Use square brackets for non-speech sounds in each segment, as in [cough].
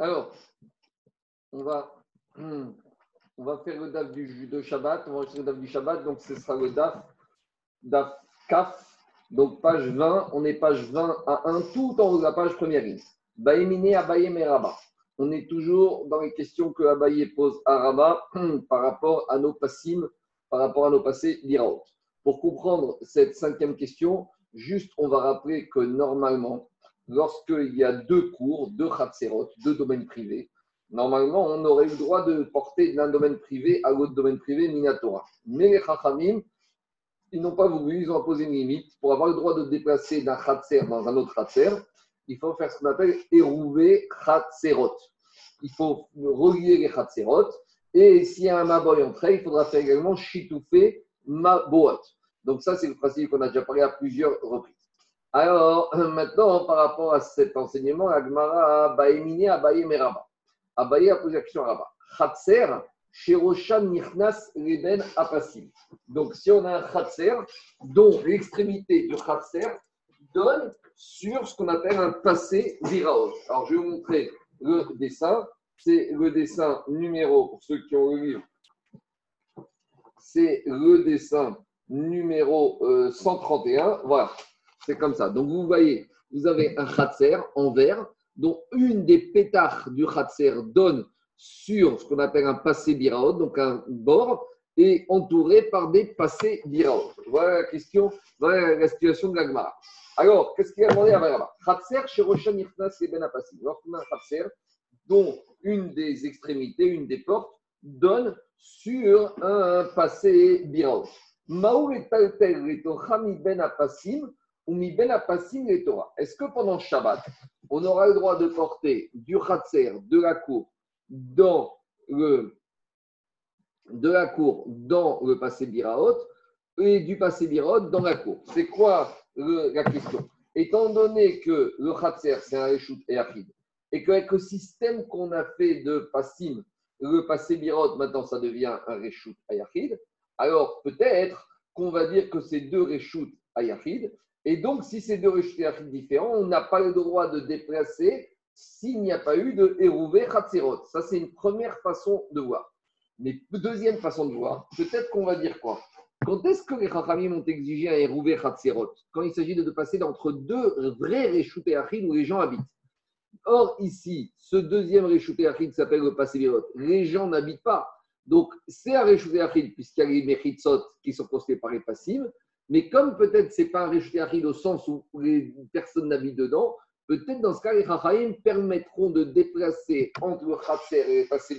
Alors, on va, on va faire le DAF du, de Shabbat. On va enregistrer le DAF du Shabbat. Donc, ce sera le DAF, DAF Kaf. Donc, page 20. On est page 20 à 1, tout en haut de la page première ligne. On est toujours dans les questions que Abaye pose à Rabat par rapport à nos passim, par rapport à nos passés d'Iraot. Pour comprendre cette cinquième question, juste on va rappeler que normalement, lorsqu'il y a deux cours, deux khatserot, deux domaines privés, normalement, on aurait le droit de porter d'un domaine privé à l'autre domaine privé, Minatora. Mais les chachamim, ils n'ont pas voulu, ils ont imposé une limite. Pour avoir le droit de déplacer d'un khatser dans un autre khatser, il faut faire ce qu'on appelle érouver khatserot. Il faut relier les khatserot. Et s'il y a un maboy entre eux, il faudra faire également chitoufé maboat. Donc ça, c'est le principe qu'on a déjà parlé à plusieurs reprises. Alors, maintenant, par rapport à cet enseignement, Agmara Baemine Abaye Meraba. Abaye a posé la question à Rabat. Khatser, Shiroshan Nichnas Reben Apasim. Donc, si on a un Khatser, dont l'extrémité du Khatser donne sur ce qu'on appelle un passé d'Iraot. Alors, je vais vous montrer le dessin. C'est le dessin numéro, pour ceux qui ont le livre, c'est le dessin numéro 131. Euh, voilà. C'est comme ça. Donc, vous voyez, vous avez un khatser en vert, dont une des pétards du khatser donne sur ce qu'on appelle un passé biraot, donc un bord, et entouré par des passés biraot. Voilà la question, voilà la situation de l'agmar. Alors, qu'est-ce qu'il a demandé à Maraba Khatser chez Roshan Irnas et Ben Apassim. Lorsqu'on a un khatser, dont une des extrémités, une des portes, donne sur un passé biraot. Maou et Taltel et Ben Apassim Est-ce que pendant Shabbat, on aura le droit de porter du Khatser, de la cour, dans le, de la cour dans le passé Biraot et du passé Biraot dans la cour? C'est quoi la question? Étant donné que le Khatser, c'est un Réchout et Achid, et qu'avec le système qu'on a fait de Passim, le passé Birot, maintenant ça devient un Réchout Ayachid, alors peut-être qu'on va dire que c'est deux Réchout Ayachid, et donc, si c'est deux réchutés différents, on n'a pas le droit de déplacer s'il n'y a pas eu de Hérouvé Khatzerot. Ça, c'est une première façon de voir. Mais deuxième façon de voir, peut-être qu'on va dire quoi? Quand est-ce que les Chachamim ont exigé un Hérouvé Khatzerot Quand il s'agit de passer entre deux vrais réchutés où les gens habitent. Or, ici, ce deuxième Achid s'appelle le passé Les gens n'habitent pas. Donc, c'est un Achid, puisqu'il y a les Mechitsot qui sont postés par les passives. Mais comme peut-être ce n'est pas un Réchuté Achid au sens où les personnes n'habitent dedans, peut-être dans ce cas, les Chachaïm permettront de déplacer entre le Khatser et le Passé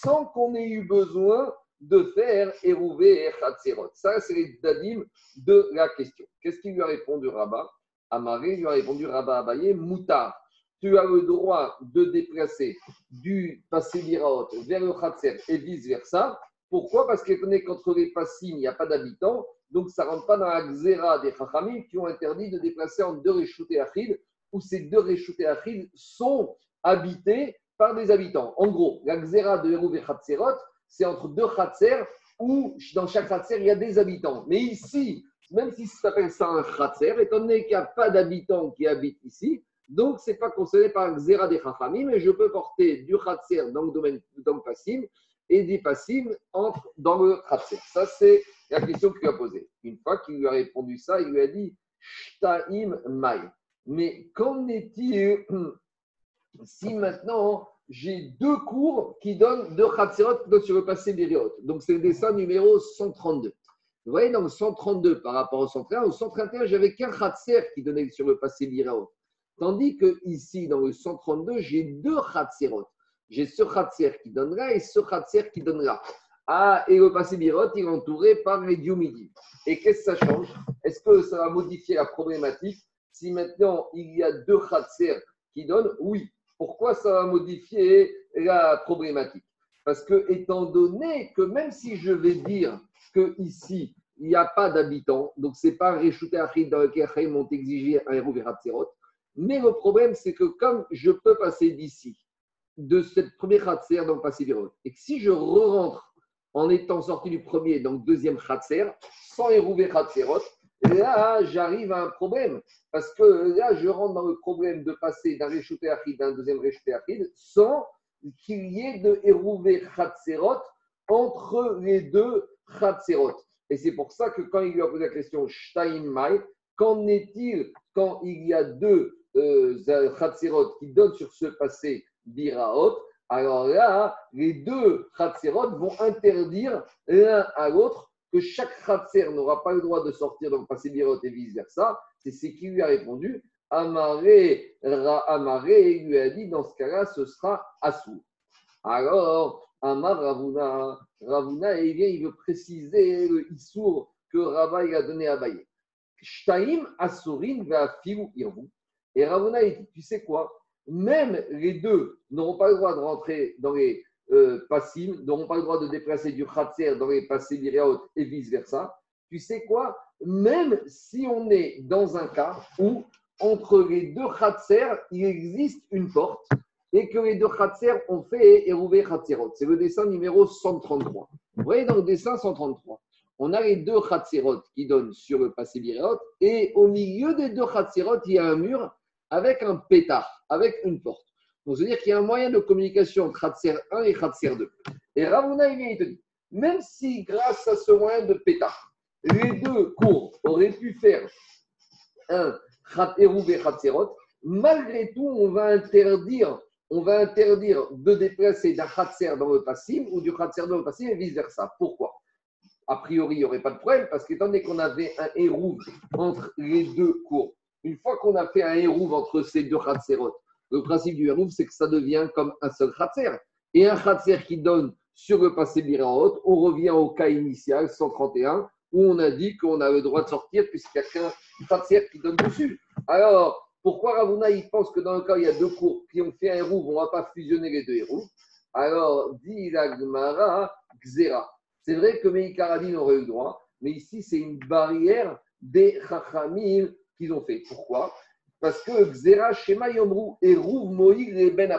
sans qu'on ait eu besoin de faire Hérouvé et Khatserot. Ça, c'est les dadim de la question. Qu'est-ce qu'il lui a répondu Rabat? Amaré lui a répondu Rabat Abaye, Moutar. Tu as le droit de déplacer du passé vers le Khatser et vice-versa. Pourquoi? Parce qu'entre les passim, il n'y a pas d'habitants donc, ça ne rentre pas dans la xéra des Chachamim qui ont interdit de déplacer en deux réchoutés Achid, où ces deux réchoutés Achid sont habités par des habitants. En gros, la xéra de Hérouv et Khatserot, c'est entre deux Khatser où dans chaque Khatser, il y a des habitants. Mais ici, même si ça s'appelle ça un Khatser, étant donné qu'il n'y a pas d'habitants qui habitent ici, donc ce n'est pas concerné par la xéra des Chachamim, mais je peux porter du Khatser dans le domaine dans le Passim et des Passim entre dans le Khatser. Ça, c'est la question qu'il lui a posée. Une fois qu'il lui a répondu ça, il lui a dit Shtaim Mai. Mais qu'en est-il [clears throat] si maintenant j'ai deux cours qui donnent deux Khatserot sur le passé Bériot Donc c'est le dessin numéro 132. Vous voyez, dans le 132 par rapport au 131, au 131, j'avais qu'un Khatser qui donnait sur le passé Bériot. Tandis que ici, dans le 132, j'ai deux Khatserot. J'ai ce Khatser qui donnera et ce Khatser qui donnera. Ah, et le passé Birot, il est entouré par les Diomidi. Et qu'est-ce que ça change? Est-ce que ça va modifier la problématique? Si maintenant il y a deux Khatser qui donnent Oui. Pourquoi ça va modifier la problématique? Parce que, étant donné que même si je vais dire que ici il n'y a pas d'habitants, donc ce n'est pas Réchouté Achid dans lequel ils m'ont exigé un héros mais le problème, c'est que comme je peux passer d'ici, de cette première Khatser dans le passé Birot, et que si je re rentre en étant sorti du premier, donc deuxième Khatser, sans Hérouvé Khatserot, là, j'arrive à un problème. Parce que là, je rentre dans le problème de passer d'un réchauté acide à un deuxième réchauté acide sans qu'il y ait de Hérouvé Khatserot entre les deux Khatserot. Et c'est pour ça que quand il lui a posé la question Mai, qu'en est-il quand il y a deux euh, qui donnent sur ce passé Biraot alors là, les deux Khatserot vont interdire l'un à l'autre que chaque Khatser n'aura pas le droit de sortir le passé Biraot et vice-versa. C'est ce qui lui a répondu. Amaré, Amaré lui a dit dans ce cas-là, ce sera Assou. Alors, Amar Ravuna, Ravuna, il vient, il veut préciser le Issour que Rava il a donné à Baye. Shtaim Asurin va Filou Irvou. Et Ravuna, il dit, tu sais quoi? Même les deux n'auront pas le droit de rentrer dans les euh, n'auront pas le droit de déplacer du Khatser dans les passés et vice-versa. Tu sais quoi? Même si on est dans un cas où entre les deux Khatser, il existe une porte et que les deux Khatser ont fait Erouvé Khatserot. C'est le dessin numéro 133. Vous voyez dans le dessin 133, on a les deux Khatserot qui donnent sur le passé et au milieu des deux Khatserot, il y a un mur avec un pétard, avec une porte. Donc, ça veut dire qu'il y a un moyen de communication entre Khatser 1 et Khatser 2. Et Ravuna, il vient, il te dit, même si grâce à ce moyen de pétard, les deux cours auraient pu faire un Erouvé Khatserot, malgré tout, on va interdire on va interdire de déplacer d'un khatser dans le passif ou du khatser dans le passif et vice-versa. Pourquoi? A priori, il n'y aurait pas de problème parce qu'étant donné qu'on avait un hérouve entre les deux cours, une fois qu'on a fait un hérouve entre ces deux khatserot, le principe du hérouve, c'est que ça devient comme un seul khatser. Et un khatser qui donne sur le passé biraot, on revient au cas initial, 131, où on a dit qu'on a le droit de sortir puisqu'il y a qu'un khatser qui donne dessus. Alors, pourquoi Ravuna, il pense que dans le cas il y a deux cours qui ont fait un héros, on ne va pas fusionner les deux héros Alors, dit la Gemara, Xera. C'est vrai que Meikaradin aurait eu le droit, mais ici, c'est une barrière des Chachamim qu'ils ont fait. Pourquoi? Parce que Xera, Shema Yomru, et Rouv Moïg et Ben.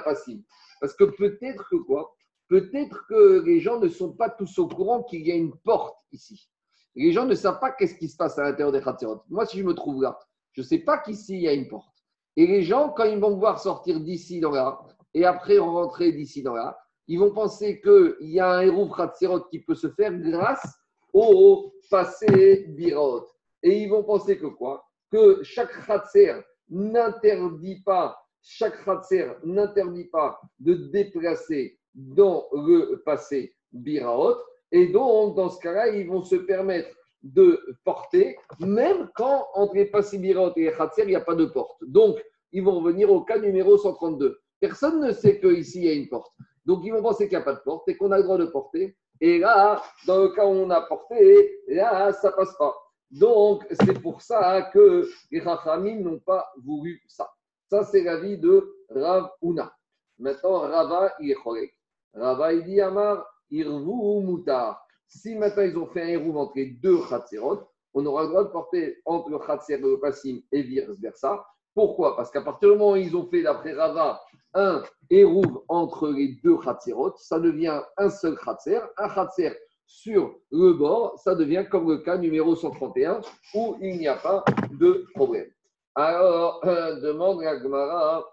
Parce que peut-être que quoi? Peut-être que les gens ne sont pas tous au courant qu'il y a une porte ici. Les gens ne savent pas qu'est-ce qui se passe à l'intérieur des Khatzirot. Moi, si je me trouve là, je ne sais pas qu'ici, il y a une porte. Et les gens, quand ils vont voir sortir d'ici dans là, et après rentrer d'ici dans là, ils vont penser qu'il y a un héros Khatserot qui peut se faire grâce au passé Birot. Et ils vont penser que quoi? Que chaque Khatser n'interdit pas, chaque Khatser n'interdit pas de déplacer dans le passé Biraot. Et donc, dans ce cas-là, ils vont se permettre de porter, même quand entre les Passibirot et les Khatser, il n'y a pas de porte. Donc, ils vont revenir au cas numéro 132. Personne ne sait qu'ici, il y a une porte. Donc, ils vont penser qu'il n'y a pas de porte et qu'on a le droit de porter. Et là, dans le cas où on a porté, là, ça passe pas. Donc, c'est pour ça que les Rachamim n'ont pas voulu ça. Ça, c'est l'avis de Rav Una. Maintenant, Rava, il est Rava, il dit Amar, Irvu Mutar. Si maintenant ils ont fait un héros entre les deux Khatserot, on aura le droit de porter entre le Khatser et le Passim et vice-versa. Pourquoi? Parce qu'à partir du moment où ils ont fait, d'après Rava, un héros entre les deux Khatserot, ça devient un seul Khatser. Un Khatser sur le bord, ça devient comme le cas numéro 131 où il n'y a pas de problème. Alors, demande la Gemara,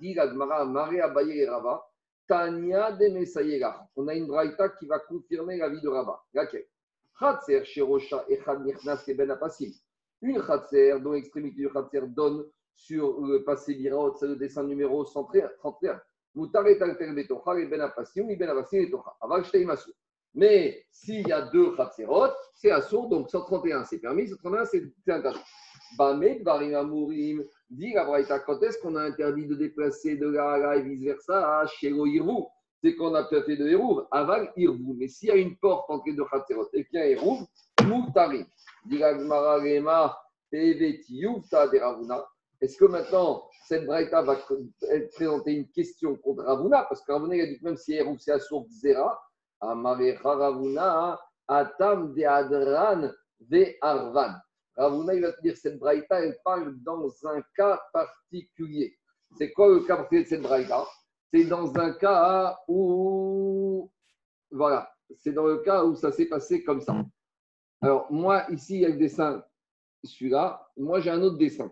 dit la Gemara, Maré Abaye et Rava, Tania de Mesayela. On a une braïta qui va confirmer la vie de Rabat. Laquelle? Khatser, Shirosha, Echad, Nichnas, Ben Apasim. Une Khatser, dont l'extrémité du Khatser donne sur le passé Biraot, c'est le dessin numéro 131. Moutaret Alter Betocha, et Ben Apasim, et Ben Apasim et Tocha. Aval Shteimasu. Mais s'il y a deux Khatserot, c'est assourd, donc 131 c'est permis, 131 c'est interdit. Bamed, Amurim, Dit la Braïta, quand est-ce qu'on a interdit de déplacer de à là et vice-versa chez le C'est qu'on a peut-fait de Hérouv, aval Irvou. Mais s'il y a une porte entre les deux Khatserot et qu'il y a Hérouv, Moutari. Dit la Gemara Rema, de Ravuna. Est-ce que maintenant, cette Braïta va présenter une question contre Ravuna? Parce que Ravuna, il a dit que même si Hérouv, c'est Assour Zera, Amarecha Ravuna, Atam de Adran de Arvan. Ravuna, il va te dire cette braïta, elle parle dans un cas particulier. C'est quoi le cas particulier de cette braïta? C'est dans un cas où. Voilà, c'est dans le cas où ça s'est passé comme ça. Alors, moi, ici, il y a le dessin celui-là. Moi, j'ai un autre dessin.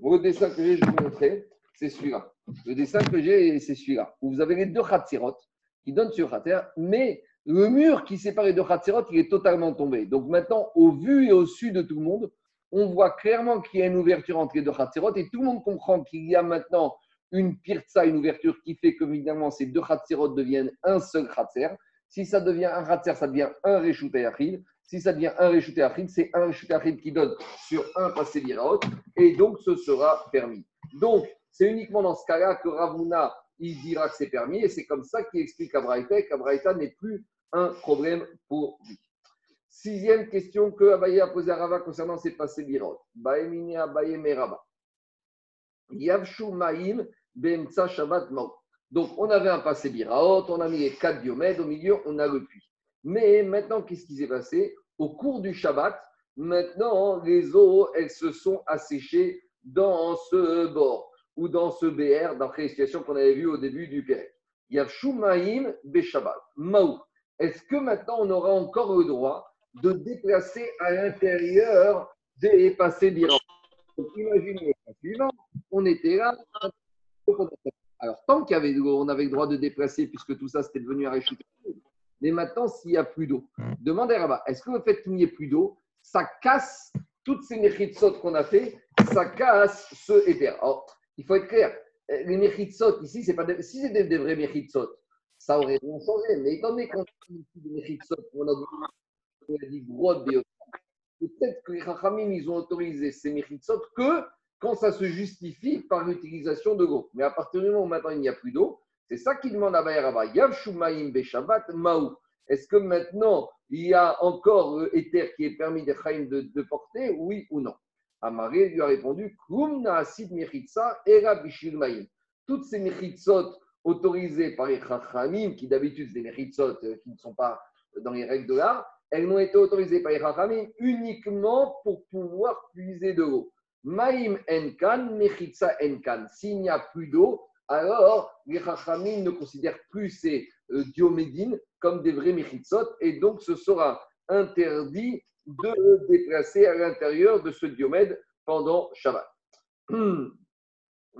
Le dessin que j'ai, je vais vous montrer, c'est celui-là. Le dessin que j'ai, c'est celui-là. Vous avez les deux Khatsirot qui donnent sur Khater, mais le mur qui sépare les deux Khatsirot, il est totalement tombé. Donc maintenant, au vu et au su de tout le monde, on voit clairement qu'il y a une ouverture entre les deux Khatsirot et tout le monde comprend qu'il y a maintenant une pirza, une ouverture qui fait que évidemment ces deux Khatsirot deviennent un seul Khatser. Si ça devient un Khatser, ça devient un Reshut Si ça devient un Reshut c'est un Reshut qui donne sur un passé Viraot et donc ce sera permis. Donc, c'est uniquement dans ce cas-là que Ravuna, il dira que c'est permis et c'est comme ça qu'il explique à Braïta qu'Abraïta n'est plus un problème pour lui. Sixième question que Abaye a posée à Rava concernant ses passés d'Irot. Baemine Abaye Meraba. Yavshu Maïm Bemtsa Shabbat Donc, on avait un passé Biraot, on a mis les quatre diomèdes, au milieu, on a le puits. Mais maintenant, qu'est-ce qui s'est passé? Au cours du Shabbat, maintenant, les eaux, elles se sont asséchées dans ce bord ou dans ce BR, d'après les situations qu'on avait vues au début du Pérec. Yavshu Maïm Beshabbat. Maou. Est-ce que maintenant, on aura encore le droit de déplacer à l'intérieur des passés d'Iran. imaginez le suivant, on était là. Alors, tant y avait le droit de déplacer, puisque tout ça c'était devenu un Mais maintenant, s'il n'y a plus d'eau, demandez à est-ce que le fait qu'il n'y ait plus d'eau, ça casse toutes ces méritsot qu'on a fait, ça casse ce éther. Alors, il faut être clair, les méritsot ici, c'est pas si c'était des vrais méritsot, ça aurait rien changé. Mais étant donné qu'on a des on a dit Peut-être que les Chachamim, ils ont autorisé ces méritsot que quand ça se justifie par l'utilisation de. Mais à partir du moment où maintenant il n'y a plus d'eau, c'est ça qu'il demande à Bayaraba. Yav Shumaim Beshabbat Maou. Est-ce que maintenant il y a encore l'éther qui est permis de Chaim de, de, porter, oui ou non? Amaré lui a répondu. Toutes ces mechitsot autorisées par les Chachamim, qui d'habitude c'est des mechitsot euh, qui ne sont pas dans les règles de l'art, elles n'ont été autorisées par les Chachamim uniquement pour pouvoir puiser de l'eau. Maïm enkan, mechitsa enkan. S'il n'y a plus d'eau, alors les Chachamim ne considèrent plus ces euh, diomédines comme des vrais mechitsot et donc ce sera interdit de déplacer à l'intérieur de ce diomède pendant Shabbat. [clears throat]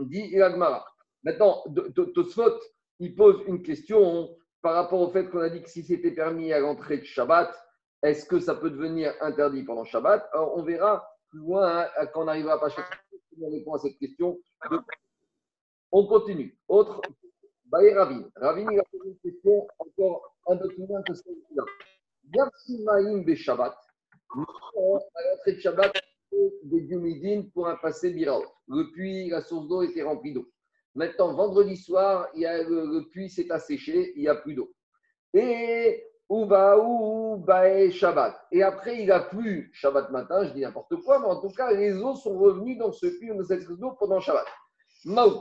Dit Ilagmara. Maintenant, Tosfot, il pose une question par rapport au fait qu'on a dit que si c'était permis à l'entrée de Shabbat, est-ce que ça peut devenir interdit pendant Shabbat? Alors, on verra plus loin hein, quand on arrivera à Pachat. On répond à cette question. On continue. Autre, Baye Ravine. Ravine, il a posé une question encore un peu plus loin que celle-là. Yarsimaïm be Shabbat. À l'entrée de Shabbat, des pour un passé Biraot. Le puits, la source d'eau était remplie d'eau. Maintenant, vendredi soir, il y a le, le puits s'est asséché, il n'y a plus d'eau. Et ou Bae Shabbat. Et après, il a plu Shabbat matin, je dis n'importe quoi, mais en tout cas, les eaux sont revenues dans ce puits, dans cette eau pendant Shabbat.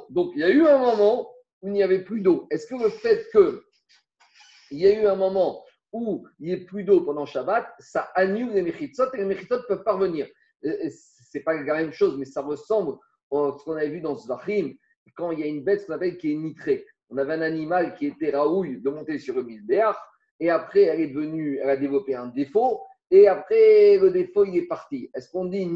Donc, il y a eu un moment où il n'y avait plus d'eau. Est-ce que le fait qu'il y a eu un moment où il n'y ait plus d'eau pendant Shabbat, ça annule les Mechitsot et les Mechitsot peuvent parvenir Ce n'est pas la même chose, mais ça ressemble à ce qu'on avait vu dans Zvachim, quand il y a une bête qu'on appelle qui est nitrée. On avait un animal qui était raouille de monter sur le misbéach, et après, elle est devenue, elle a développé un défaut, et après, le défaut, il est parti. Est-ce qu'on dit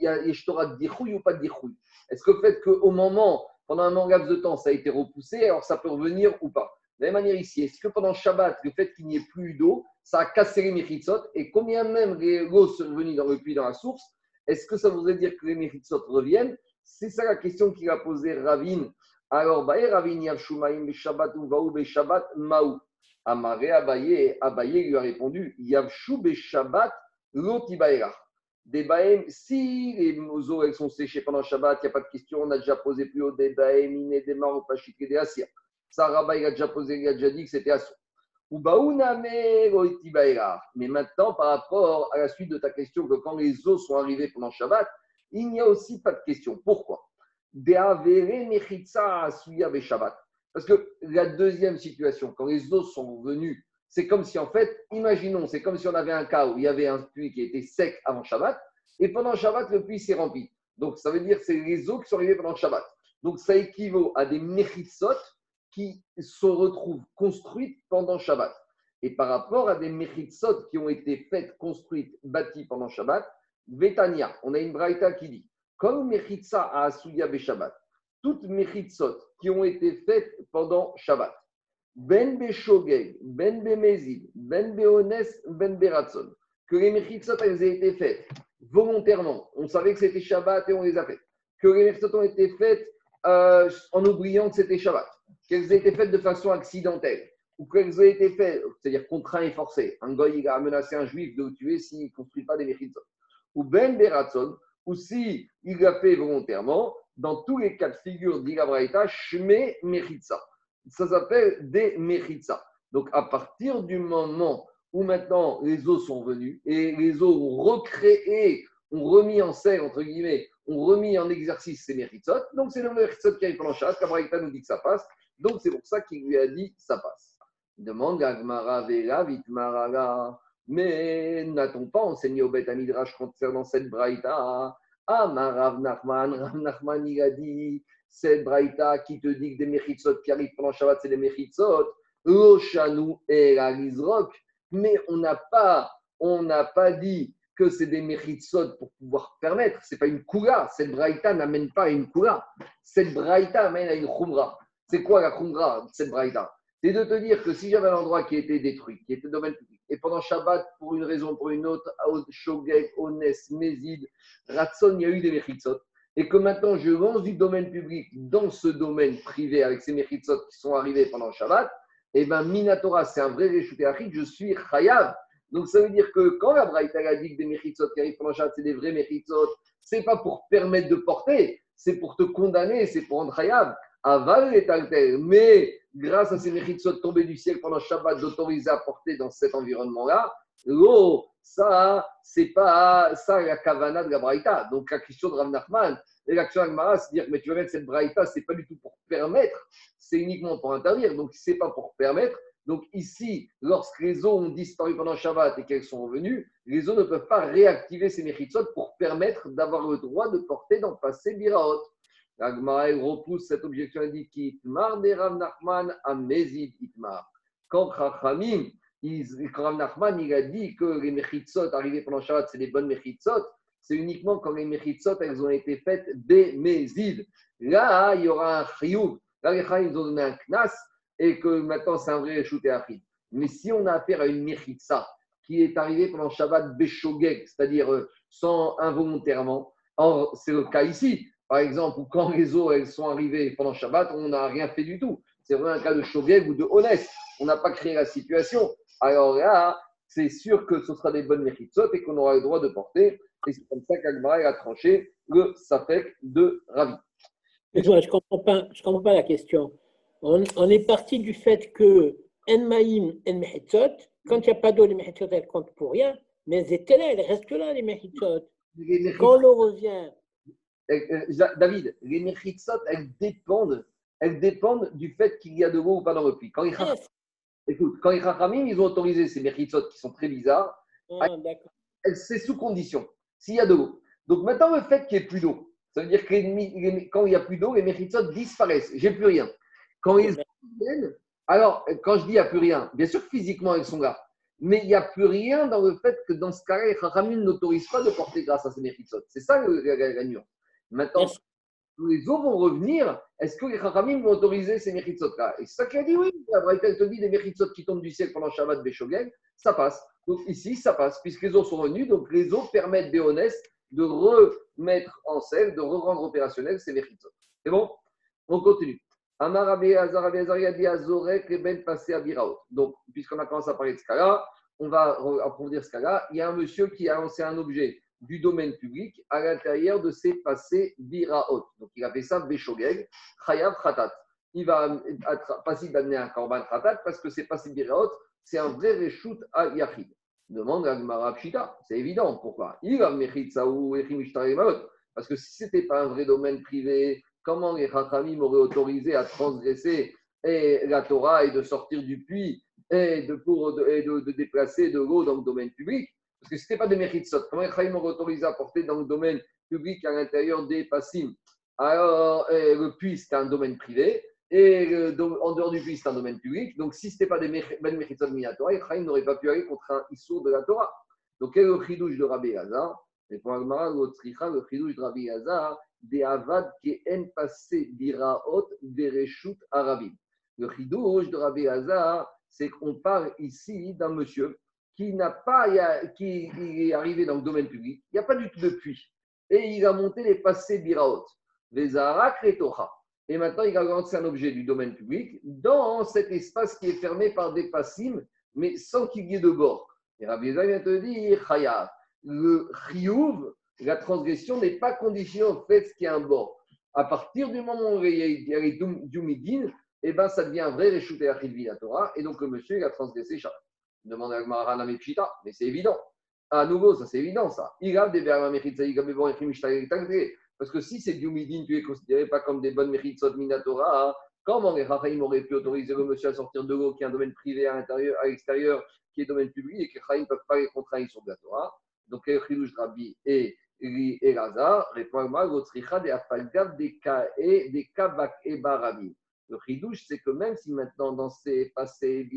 Yeshtora Dichouille ou pas Dichouille Est-ce que le fait qu'au moment, pendant un long laps de temps, ça a été repoussé, alors ça peut revenir ou pas? De la même manière ici, est-ce que pendant Shabbat, le fait qu'il n'y ait plus d'eau, ça a cassé les Mechitsot, et combien même l'eau sont revenue dans le puits, dans la source, est-ce que ça voudrait dire que les Mechitsot reviennent? C'est ça la question qu'il a posée Ravine. Alors, Baé Ravine Yavshumaim Shabbat ou Vaou Shabbat Maou. Amaré Abaye, Abaye lui a répondu Yavshu Shabbat Lotibaera. Des baem, si les eaux sont séchées pendant Shabbat, il n'y a pas de question, on a déjà posé plus haut des iné, des mar, pachik des asir. Ça, Rabba, il a déjà posé, il a déjà dit que c'était asur. Mais maintenant, par rapport à la suite de ta question, que quand les eaux sont arrivées pendant Shabbat, il n'y a aussi pas de question. Pourquoi? Parce que la deuxième situation, quand les eaux sont venues, c'est comme si en fait, imaginons, c'est comme si on avait un cas où il y avait un puits qui était sec avant Shabbat, et pendant Shabbat, le puits s'est rempli. Donc ça veut dire que c'est les eaux qui sont arrivées pendant Shabbat. Donc ça équivaut à des mechitsot qui se retrouvent construites pendant Shabbat. Et par rapport à des mechitsot qui ont été faites, construites, bâties pendant Shabbat, Vetania, on a une braïta qui dit comme Mechitsa à Asuya Shabbat, toutes Mechitsot qui ont été faites pendant Shabbat, Ben Beshogeg, Ben Bemezid, Ben Beones, Ben Beratson, que les Mechitsot elles aient été faites volontairement, on savait que c'était Shabbat et on les a faites, que les Mechitsot ont été faites euh, en oubliant que c'était Shabbat, qu'elles aient été faites de façon accidentelle, ou qu'elles aient été faites, c'est-à-dire contraint et forcé. Un goy a menacé un juif de le tuer s'il ne construit pas des Mechitsot. Ou Ben Beratson, ou si il l'a fait volontairement, dans tous les cas de figure d'Igabraïta, Shme Mechitsa. Ça s'appelle des Mechitsa. Donc à partir du moment où maintenant les eaux sont venues et les eaux ont recréé, ont remis en scène, entre guillemets, ont remis en exercice ces Mechitsot, donc c'est le Mechitsot qui arrive pendant Shabbat, qu'Abraïta nous dit que ça passe, donc c'est pour ça qu'il lui a dit ça passe. Il demande Agmara Vela Vitmarala. Mais n'a-t-on pas enseigné au Beth Amidrash concernant cette braïta? Ah, ma Rav Nachman, Rav Nachman, il a dit cette braïta qui te dit que des mechitsot qui arrivent pendant Shabbat, c'est des mechitsot. Oshanu et la Mais on n'a pas, pas dit que c'est des mechitsot pour pouvoir permettre. C'est pas une kula. Cette braïta n'amène pas à une kula. Cette braïta amène à une khumra. C'est quoi la khumra de cette braïta C'est de te dire que si j'avais un endroit qui était détruit, qui était domaine public, et pendant Shabbat, pour une raison, pour une autre, Shogeg, Ones, Mézid, Ratson, il y a eu des Mechitsot. Et que maintenant, je lance du domaine public dans ce domaine privé avec ces Mechitsot qui sont arrivés pendant Shabbat, et bien Minatora, c'est un vrai Réchouté je suis Chayav. Donc ça veut dire que quand la Braïta a dit que des Mechitsot qui arrivent pendant Shabbat, c'est des vrais Mechitsot, c'est pas pour permettre de porter, c'est pour te condamner, c'est pour rendre Chayav. Aval est mais grâce à ces méritsot tombés du ciel pendant Shabbat, d'autoriser à porter dans cet environnement-là, l'eau, ça, c'est pas ça la kavana de la braïta. Donc la question de Rav Nachman, et l'action de c'est dire, mais tu vas mettre cette braïta, c'est pas du tout pour permettre, c'est uniquement pour interdire. Donc c'est pas pour permettre. Donc ici, lorsque les eaux ont disparu pendant Shabbat et qu'elles sont revenues, les eaux ne peuvent pas réactiver ces méritsot pour permettre d'avoir le droit de porter dans le passé biraot. L'Agmara repousse cette objection et dit qu'Itmar de Rav Nachman a Mezid Itmar. Quand Chachamim, Rav Nachman il a dit que les Mechitsot arrivés pendant Shabbat, c'est des bonnes Mechitsot, c'est uniquement quand les Mechitsot elles ont été faites des Mezid. Là, il y aura un Chiyuv. Là, les Chayim ont donné un Knas et que maintenant c'est un vrai shooté Achid. Mais si on a affaire à une Mechitsa qui est arrivée pendant Shabbat Beshogeg, c'est-à-dire euh, sans involontairement, c'est le cas ici par exemple, quand les eaux elles sont arrivées pendant Shabbat, on n'a rien fait du tout. C'est vraiment un cas de Shogeg ou de Honest. On n'a pas créé la situation. Alors là, c'est sûr que ce sera des bonnes méritsot et qu'on aura le droit de porter. Et c'est comme ça qu'Agmara a tranché le sapek de Ravi. je ne comprends, pas, je comprends pas la question. On, est parti du fait que En Maïm, En quand il n'y a pas d'eau, les Mechitsot, elles comptent pour rien. Mais elles étaient là, elles restent là, les Mechitsot. Quand l'eau revient, David, les mechitsot, elles dépendent, elles dépendent du fait qu'il y a de l'eau ou pas dans le puits. Quand les Écoute, quand les ils ont autorisé ces mechitsot qui sont très bizarres, ah, c'est sous condition, s'il y a de l'eau. Donc maintenant, le fait qu'il n'y ait plus d'eau, ça veut dire que quand il n'y a plus d'eau, les mechitsot disparaissent. J'ai plus rien. Quand ils viennent, alors quand je dis il n'y a plus rien, bien sûr physiquement elles sont là. Mais il n'y a plus rien dans le fait que dans ce cas-là, les n'autorisent pas de porter grâce à ces mechitsot. C'est ça la, la nuance. Maintenant, les eaux vont revenir. Est-ce que les Chachamim vont autoriser ces mechitsot-là Et c'est ça qu'il a dit oui. La Braïta te dit des mechitsot qui tombent du ciel pendant Shabbat Beshogeg, ça passe. Donc ici, ça passe, puisque les eaux sont revenues. Donc les eaux permettent Béonès de remettre en selle, de re-rendre opérationnel ces mechitsot. C'est bon? On continue. Amar Azar a dit Azorek Ben passé à Biraot. Donc, puisqu'on a commencé à parler de ce cas-là, on va approfondir ce cas-là. Il y a un monsieur qui a lancé un objet du domaine public à l'intérieur de ses passés biraot. Donc il a fait ça Beshogeg, Chayav Khatat. Il va être passé d'amener un korban Khatat parce que c'est passé biraot, c'est un vrai reshoot à Yachid. Demande à Gmara c'est évident. Pourquoi? Il a Parce que si ce n'était pas un vrai domaine privé, comment les Chachamim auraient autorisé à transgresser et la Torah et de sortir du puits et de, pour, de, de déplacer de l'eau dans le domaine public? Parce que ce n'était pas des méritsot. Comment les ont autorisé à porter dans le domaine public à l'intérieur des passim? Alors, euh, le puits, c'est un domaine privé. Et en dehors du puits, c'est un domaine public. Donc, si ce n'était pas des méritsot minatora, les Chaïm n'auraient pas pu aller contre un issour de la Torah. Donc, quel est le chidouche de Rabbi Hazar? Répond Agmara, le chidouche de Rabbi Hazar, des avad qui en passé biraot bereshut arabim. Le chidouche de Rabbi Hazar, c'est qu'on parle ici d'un monsieur qui n'a pas, qui est arrivé dans le domaine public, il n'y a pas du tout de puits. Et il a monté les passés biraot, les arak et Et maintenant, il a lancé un objet du domaine public dans cet espace qui est fermé par des passim, mais sans qu'il y ait de bord. Et Rabbi vient te dire, le chiyuv, la transgression n'est pas conditionnée au fait qu'il y a un bord. À partir du moment où il y a les Dumidin, eh ben, ça devient un vrai Réchouté Achilvi la Torah, et donc le monsieur, il a transgressé Shabbat. Demande à Gmarana Mepchita, mais c'est évident. À nouveau, ça c'est évident, ça. Il a des Parce que si c'est Dumidin, tu es considéré pas comme des bonnes Mechitzot Minatora, hein. comment les Rachaim auraient pu autoriser le monsieur à sortir de l'eau qui est un domaine privé à l'intérieur, à l'extérieur, qui est domaine public, et que les ne peuvent pas les contraindre sur la Torah? Donc, les Chilouch Rabbi et et Lazare, répond à des Afalgav, des Kabak et Barabim. Le chidouche, c'est que même si maintenant dans ces passés,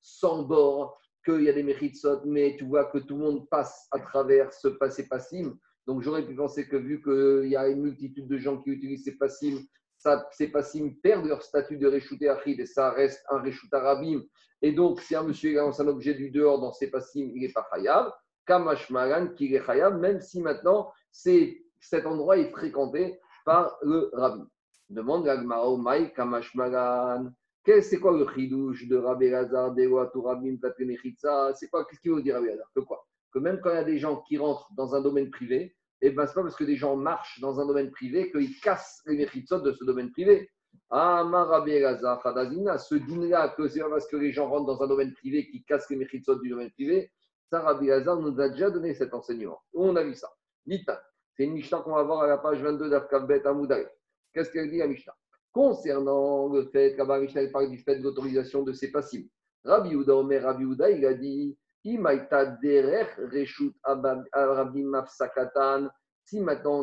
sans bord, qu'il y a des méritsot, mais tu vois que tout le monde passe à travers ce passé passim. Donc j'aurais pu penser que vu qu'il y a une multitude de gens qui utilisent ces passimes, ces passimes perdent leur statut de réchouté achid et ça reste un réchouté arabim. Et donc si un monsieur lance un objet du dehors dans ces passimes, il n'est pas khayab. Kamashmaran qui est khayab, même si maintenant cet endroit est fréquenté par le rabbi. Demande Gagmao Mai Kamashmaran. C'est quoi le chidouche de Rabbi Lazar, Rabim, C'est quoi Qu'est-ce qu'il veut dire Rabbi Lazar Que quoi? Que même quand il y a des gens qui rentrent dans un domaine privé, eh ben, ce n'est pas parce que des gens marchent dans un domaine privé qu'ils cassent les mechitzot de ce domaine privé. Ah, ma Rabbi Lazar, Fadazina, ce dîner-là, que c'est parce que les gens rentrent dans un domaine privé qu'ils cassent les mechitzot du domaine privé, ça, Rabbi Lazar nous a déjà donné cet enseignement. On a vu ça? Nita. C'est une Mishnah qu'on va voir à la page 22 d'Afkabet Amoudaï. Qu'est-ce qu'elle dit la Mishnah Concernant le fait qu'Abba Mishnah parle du fait de l'autorisation de ces passifs. Rabbi Uda Omer Rabbi Uda, il a dit. Si maintenant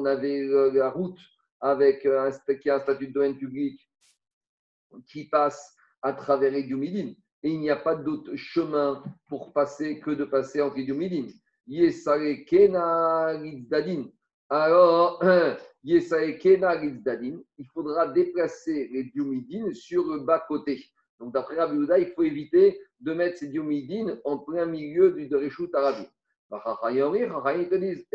on avait la route avec un, qui a un statut de domaine public qui passe à travers Edyumidin, et il n'y a pas d'autre chemin pour passer que de passer entre Edyumidin. Yesare Kena. Alors, [clears throat] il faudra déplacer les diomidines sur le bas-côté. Donc, d'après Rabbi Houda, il faut éviter de mettre ces diomidines en plein milieu du Réchout Arabi. Ils te disent,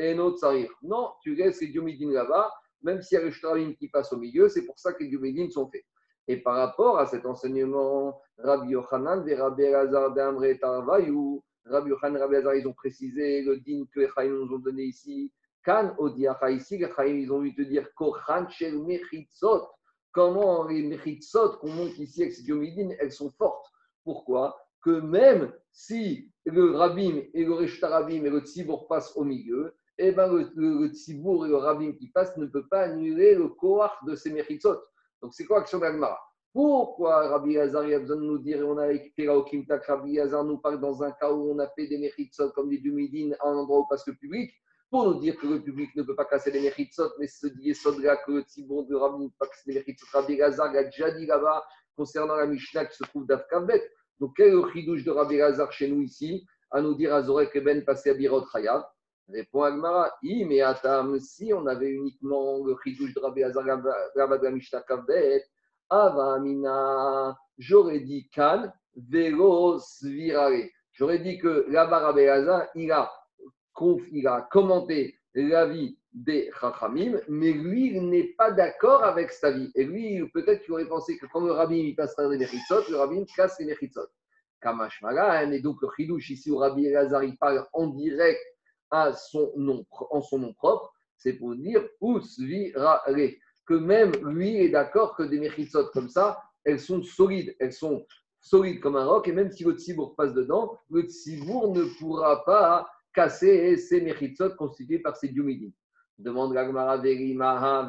non, tu laisses ces diomidines là-bas, même s'il y a le Shtarim qui passe au milieu, c'est pour ça que les diomidines sont faits. Et par rapport à cet enseignement, Rabbi Yochanan et Rabbi Elazar d'Amre Tarvayou, Rabbi Yochanan Rabbi Elazar, ils ont précisé le din que les nous ont donné ici, Kan Odiacha, ici, ils ont vu te dire Kochan Shel Mechitzot. Comment les Mechitzot qu'on monte ici avec ces elles sont fortes. Pourquoi? Que même si le Rabim et le Reshta Rabim et le Tzibour passent au milieu, eh ben le, le, et le Rabim qui passent ne peuvent pas annuler le Koach de ces Mechitzot. Donc c'est quoi l'action d'Agmara pourquoi Rabbi Hazar a besoin de nous dire, on a écrit au Kimtak, Rabbi Hazar nous parle dans un cas où on a fait des Mechitzot comme des Dumidines à un endroit où passe le public, pour nous dire que le public ne peut pas casser les mérites? Mais ce là que le Tzibour de Rabbi ne peut pas casser les mérites Rabbi Lazar a déjà dit là-bas concernant la Mishnah qui se trouve d'Afkavet. Donc, quel est le chidouche de Rabbi Lazar chez nous ici? À nous dire Azorek Ben passer à Birot Chayav Répond Agmara, mais Atam, si on avait uniquement le chidouche de Rabbi Lazar là-bas de la Mishnah Kavet, Avamina, j'aurais dit Kan, Vero Svirare. J'aurais dit que là-bas, Rabbi Lazar, il a il a commenté l'avis des Chachamim, mais lui, il n'est pas d'accord avec sa vie. Et lui, peut-être qu'il aurait pensé que quand le rabbin il passe par les Mechitzot, le rabbin casse les Mechitzot. Kamash Magan, et donc le Chidouche ici où Rabbi Elazar il parle en direct à son nom, en son nom propre, c'est pour dire que même lui est d'accord que des Mechitzot comme ça, elles sont solides, elles sont solides comme un roc, et même si le Tzibour passe dedans, le Tzibour ne pourra pas casser ces méchitzot constitués par ces diomidines. Demande Gagmara Verimaha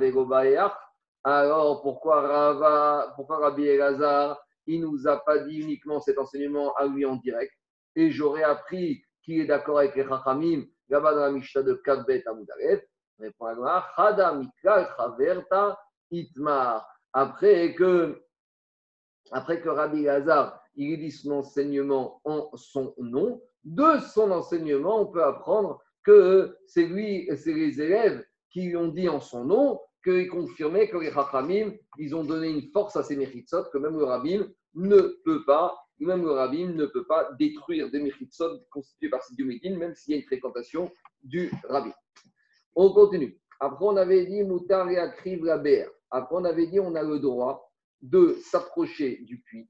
Alors pourquoi, Rava, pourquoi Rabbi Elazar, il nous a pas dit uniquement cet enseignement à lui en direct? Et j'aurais appris qu'il est d'accord avec les Chachamim, là-bas de Kabet Amoudaret. Répond Gagmara Chada Mikal Chaverta Itmar. Après que, après que Rabbi Elazar, il dit son enseignement en son nom, de son enseignement, on peut apprendre que c'est lui, c'est les élèves qui lui ont dit en son nom qu'ils confirmaient que les Chachamim, ils ont donné une force à ces Mechitsot, que même le Rabbin ne peut pas, même le Rabbin ne peut pas détruire des Mechitsot constitués par ces Diomédines, même s'il y a une fréquentation du Rabbin. On continue. Après, on avait dit Moutar et Akriv la Après, on avait dit on a le droit de s'approcher du puits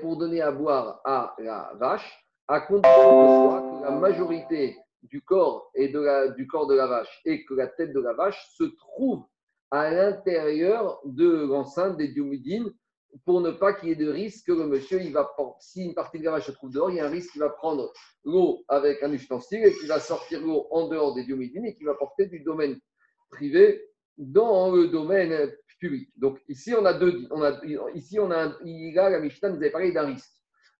pour donner à boire à la vache, à condition que la majorité du corps et de la, du corps de la vache et que la tête de la vache se trouve à l'intérieur de l'enceinte des diomidines pour ne pas qu'il y ait de risque que le monsieur, il va, si une partie de la vache se trouve dehors, il y a un risque qu'il va prendre l'eau avec un ustensile et qu'il va sortir l'eau en dehors des diomidines et qu'il va porter du domaine privé dans le domaine public. Donc ici, on a deux. On a, ici, on a, il a, la Mishnah nous avait parlé d'un risque.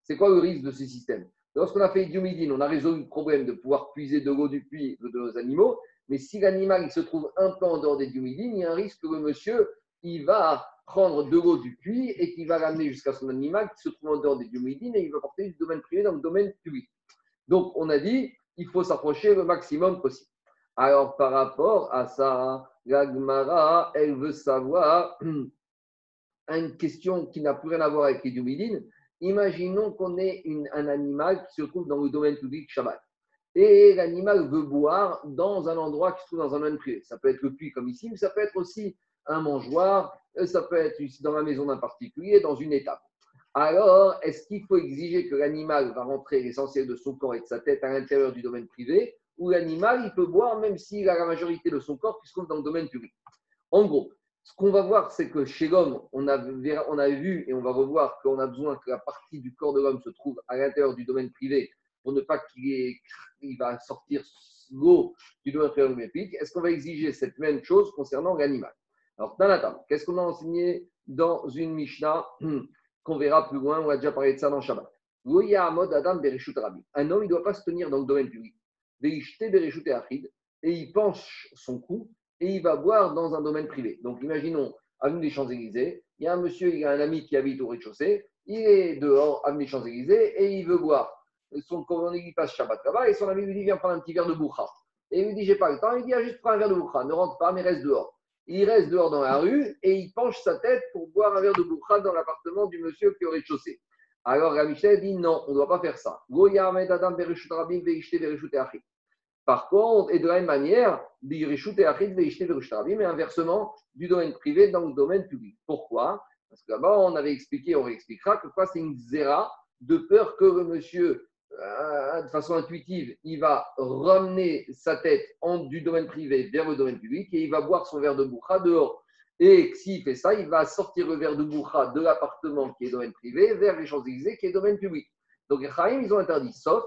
C'est quoi le risque de ce système Lorsqu'on a fait Diomidine, on a résolu le problème de pouvoir puiser de l'eau du puits de nos animaux. Mais si l'animal se trouve un peu en dehors des Diomidines, il y a un risque que le monsieur il va prendre de l'eau du puits et qu'il va l'amener jusqu'à son animal qui se trouve en dehors des Diomidines et il va porter du domaine privé dans le domaine public. Donc on a dit il faut s'approcher le maximum possible. Alors par rapport à ça, la Gemara, elle veut savoir [clears throat] une question qui n'a plus rien à voir avec les Imaginons qu'on ait un animal qui se trouve dans le domaine public Shabbat. Et l'animal veut boire dans un endroit qui se trouve dans un domaine privé. Ça peut être le puits comme ici, mais ça peut être aussi un mangeoire, euh, ça peut être dans la maison d'un particulier, dans une étape. Alors, est-ce qu'il faut exiger que l'animal va rentrer l'essentiel de son corps et de sa tête à l'intérieur du domaine privé, ou l'animal, il peut boire même s'il a la majorité de son corps qui se trouve dans le domaine public? En gros, ce qu'on va voir, c'est que chez l'homme, on a, vu et on va revoir qu'on a besoin que la partie du corps de l'homme se trouve à l'intérieur du domaine privé pour ne pas qu'il va sortir l'eau du domaine privé. Est-ce qu'on va exiger cette même chose concernant l'animal? Alors, table, qu'est-ce qu'on a enseigné dans une Mishnah [clears throat] qu'on verra plus loin? On a déjà parlé de ça dans Shabbat. Un homme, il ne doit pas se tenir dans le domaine public. Et il penche son cou et il va boire dans un domaine privé. Donc imaginons, avenue des Champs-Élysées, il y a un monsieur, il a un ami qui habite au rez-de-chaussée, il est dehors, avenue des Champs-Élysées, et il veut boire. Son il passe Shabbat là-bas, et son ami lui dit Viens prendre un petit verre de boucha. Et il lui dit J'ai pas le temps. Il dit ah, Juste prends un verre de boucha, ne rentre pas, mais reste dehors. Il reste dehors dans la rue et il penche sa tête pour boire un verre de boucha dans l'appartement du monsieur qui est au rez-de-chaussée. Alors la Michel dit Non, on ne doit pas faire ça. Par contre, et de la même manière, mais inversement, du domaine privé dans le domaine public. Pourquoi? Parce que là-bas, on avait expliqué, on réexpliquera que quoi c'est une zéra de peur que le monsieur, euh, de façon intuitive, il va ramener sa tête en, du domaine privé vers le domaine public et il va boire son verre de boucha dehors. Et s'il fait ça, il va sortir le verre de boucha de l'appartement qui est domaine privé vers les Champs-Élysées qui est domaine public. Donc les ils ont interdit, sauf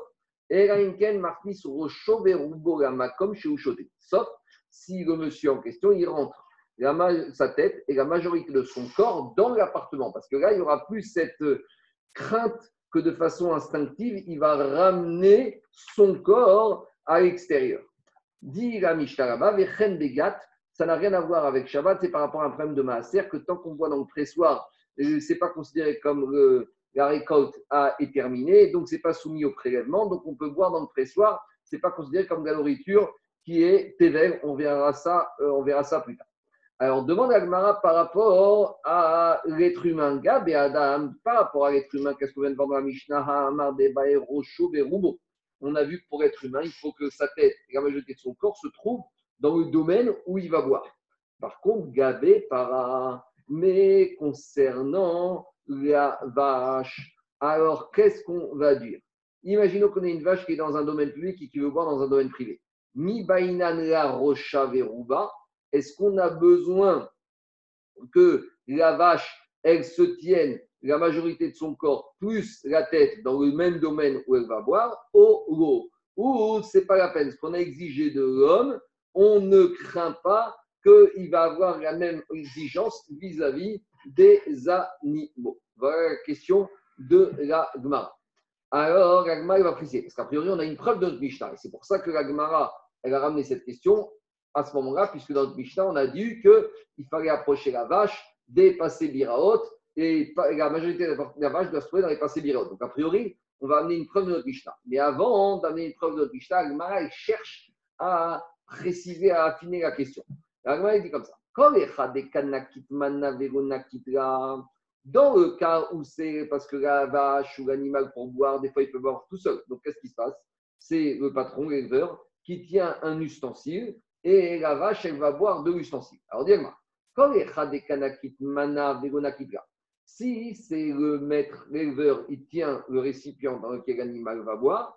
Sauf si le monsieur en question, il rentre sa tête et la majorité de son corps dans l'appartement. Parce que là, il n'y aura plus cette crainte que de façon instinctive, il va ramener son corps à l'extérieur. Dit la Mishnah Begat, ça n'a rien à voir avec Shabbat, c'est par rapport à un problème de Maaser que tant qu'on voit dans le pressoir, ce n'est pas considéré comme le, la récolte a été terminée, donc ce n'est pas soumis au prélèvement, donc on peut boire dans le pressoir, ce n'est pas considéré comme de la nourriture qui est tével, on verra ça, euh, on verra ça plus tard. Alors, demande à Gmara par rapport à l'être humain, Gab et Adam, par rapport à l'être humain, qu'est-ce qu'on vient de voir dans la Mishnah? On a vu que pour être humain, il faut que sa tête et la majorité de son corps se trouvent dans le domaine où il va boire. Par contre, Gabé, para. Mais concernant la vache. Alors, qu'est-ce qu'on va dire? Imaginons qu'on ait une vache qui est dans un domaine public et qui veut boire dans un domaine privé. Mi bainan la rocha veruba. Est-ce qu'on a besoin que la vache, elle se tienne la majorité de son corps plus la tête dans le même domaine où elle va boire? Au l'eau Ou c'est pas la peine. Ce qu'on a exigé de l'homme, on ne craint pas qu'il va avoir la même exigence vis-à-vis des animaux. Voilà la question de la Gemara. Alors, la Gemara va préciser, parce qu'a priori, on a une preuve de notre Mishnah. Et c'est pour ça que la Gemara, elle a ramené cette question à ce moment-là, puisque dans notre Mishnah, on a dit qu'il fallait approcher la vache, dépasser Biraot, et la majorité de la vache doit se trouver dans les passés Biraot. Donc, a priori, on va amener une preuve de notre Mishnah. Mais avant d'amener une preuve de notre Mishnah, la Gemara, elle cherche à préciser, à affiner la question. L'Agma dit comme ça. Dans le cas où c'est parce que la vache ou l'animal pour boire, des fois il peut boire tout seul. Donc qu'est-ce qui se passe? C'est le patron, l'éleveur, qui tient un ustensile et la vache, elle va boire de l'ustensile. Alors dis-moi, si c'est le maître, l'éleveur, il tient le récipient dans lequel l'animal va boire,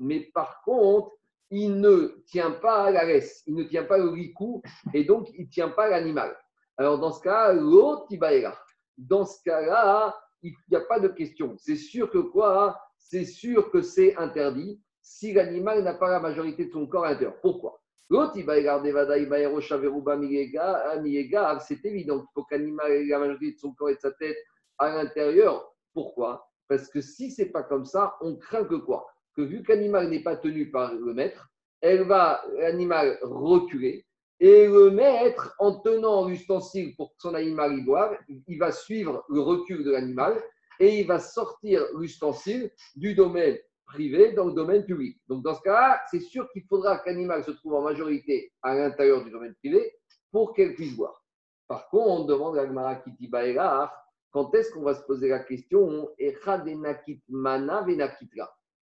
mais par contre, il ne tient pas la laisse, il ne tient pas le ricou, et donc il ne tient pas l'animal. Alors dans ce cas, l'autre, là. Dans ce cas-là, il n'y a pas de question. C'est sûr que quoi? C'est sûr que c'est interdit si l'animal n'a pas la majorité de son corps à l'intérieur. Pourquoi? L'autre, il va regarder c'est évident qu'il faut que l'animal ait la majorité de son corps et de sa tête à l'intérieur. Pourquoi? Parce que si c'est pas comme ça, on craint que quoi? Que vu que l'animal n'est pas tenu par le maître, elle va, l'animal, reculer. Et le maître, en tenant l'ustensile pour que son animal y boive, il va suivre le recul de l'animal et il va sortir l'ustensile du domaine privé dans le domaine public. Donc, dans ce cas-là, c'est sûr qu'il faudra que l'animal se trouve en majorité à l'intérieur du domaine privé pour qu'elle puisse boire. Par contre, on demande à Gmara Kitiba quand est-ce qu'on va se poser la question